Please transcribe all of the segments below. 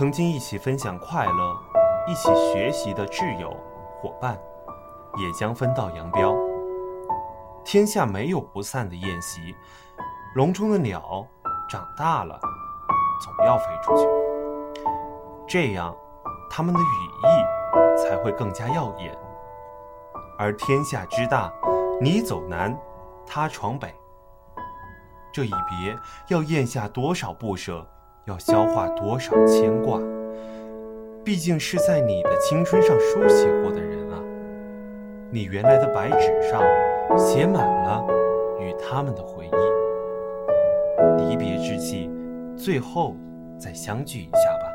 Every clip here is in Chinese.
曾经一起分享快乐、一起学习的挚友伙伴，也将分道扬镳。天下没有不散的宴席，笼中的鸟长大了，总要飞出去，这样它们的羽翼才会更加耀眼。而天下之大，你走南，他闯北，这一别要咽下多少不舍，要消化多少牵挂。毕竟是在你的青春上书写过的人啊，你原来的白纸上写满了与他们的回忆。离别之际，最后再相聚一下吧。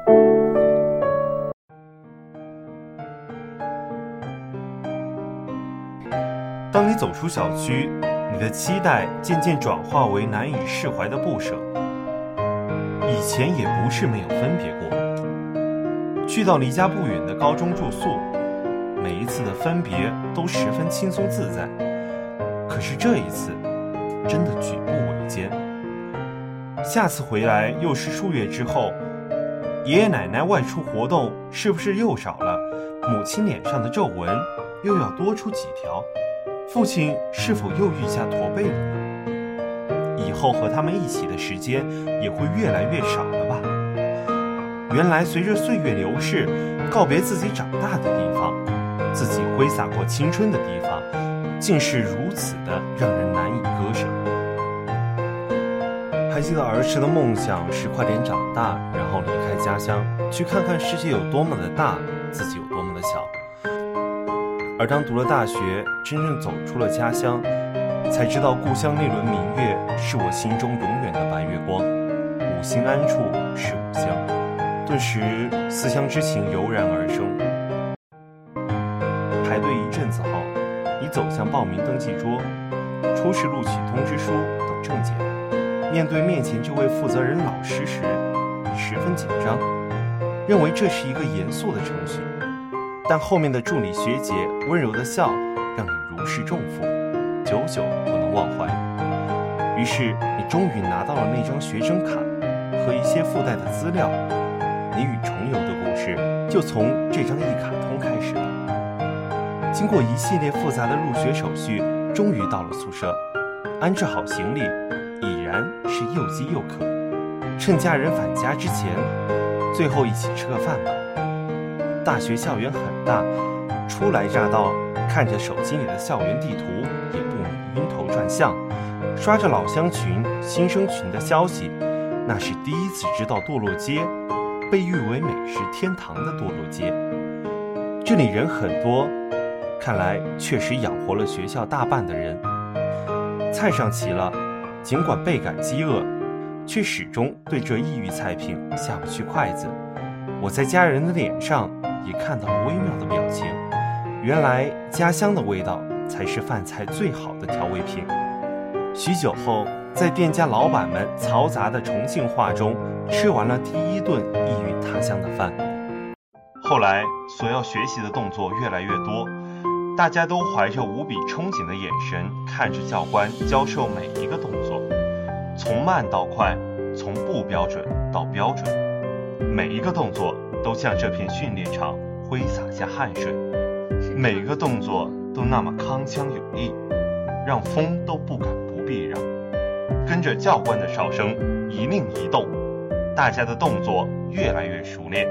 当你走出小区，你的期待渐渐转化为难以释怀的不舍。以前也不是没有分别过，去到离家不远的高中住宿，每一次的分别都十分轻松自在。可是这一次，真的举步维艰。下次回来又是数月之后，爷爷奶奶外出活动是不是又少了？母亲脸上的皱纹又要多出几条？父亲是否又愈下驼背了？以后和他们一起的时间也会越来越少了吧？原来随着岁月流逝，告别自己长大的地方，自己挥洒过青春的地方，竟是如此的让人难以割舍。还记得儿时的梦想是快点长大，然后离开家乡，去看看世界有多么的大，自己有多么的小。而当读了大学，真正走出了家乡，才知道故乡那轮明月是我心中永远的白月光。五心安处是吾乡，顿时思乡之情油然而生。排队一阵子后，你走向报名登记桌，出示录取通知书等证件。面对面前这位负责人老师时，你十分紧张，认为这是一个严肃的程序。但后面的助理学姐温柔的笑，让你如释重负，久久不能忘怀。于是你终于拿到了那张学生卡和一些附带的资料。你与重游的故事就从这张一卡通开始了。经过一系列复杂的入学手续，终于到了宿舍，安置好行李，已然是又饥又渴。趁家人返家之前，最后一起吃个饭吧。大学校园很大，初来乍到，看着手机里的校园地图，转向。刷着老乡群、新生群的消息，那是第一次知道堕落街，被誉为美食天堂的堕落街。这里人很多，看来确实养活了学校大半的人。菜上齐了，尽管倍感饥饿，却始终对这异域菜品下不去筷子。我在家人的脸上。也看到了微妙的表情，原来家乡的味道才是饭菜最好的调味品。许久后，在店家老板们嘈杂的重庆话中，吃完了第一顿异域他乡的饭。后来，所要学习的动作越来越多，大家都怀着无比憧憬的眼神看着教官教授每一个动作，从慢到快，从不标准到标准，每一个动作。都向这片训练场挥洒下汗水，每个动作都那么铿锵有力，让风都不敢不避让。跟着教官的哨声一令一动，大家的动作越来越熟练，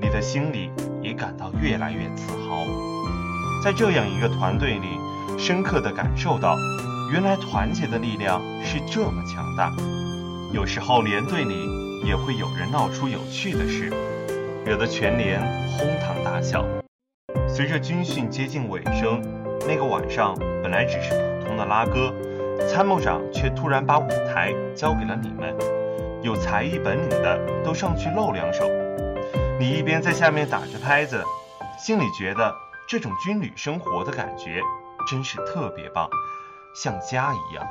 你的心里也感到越来越自豪。在这样一个团队里，深刻地感受到，原来团结的力量是这么强大。有时候连队里也会有人闹出有趣的事。惹得全连哄堂大笑。随着军训接近尾声，那个晚上本来只是普通的拉歌，参谋长却突然把舞台交给了你们，有才艺本领的都上去露两手。你一边在下面打着拍子，心里觉得这种军旅生活的感觉真是特别棒，像家一样。